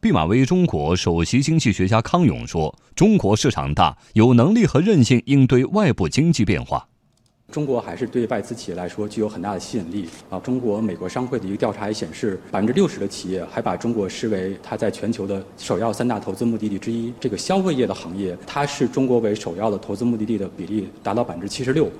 毕马威中国首席经济学家康永说中国市场大有能力和韧性应对外部经济变化。中国还是对外资企业来说具有很大的吸引力。啊中国美国商会的一个调查也显示百分之六十的企业还把中国视为它在全球的首要三大投资目的地之一。这个消费业的行业它是中国为首要的投资目的地的比例达到百分之七十六。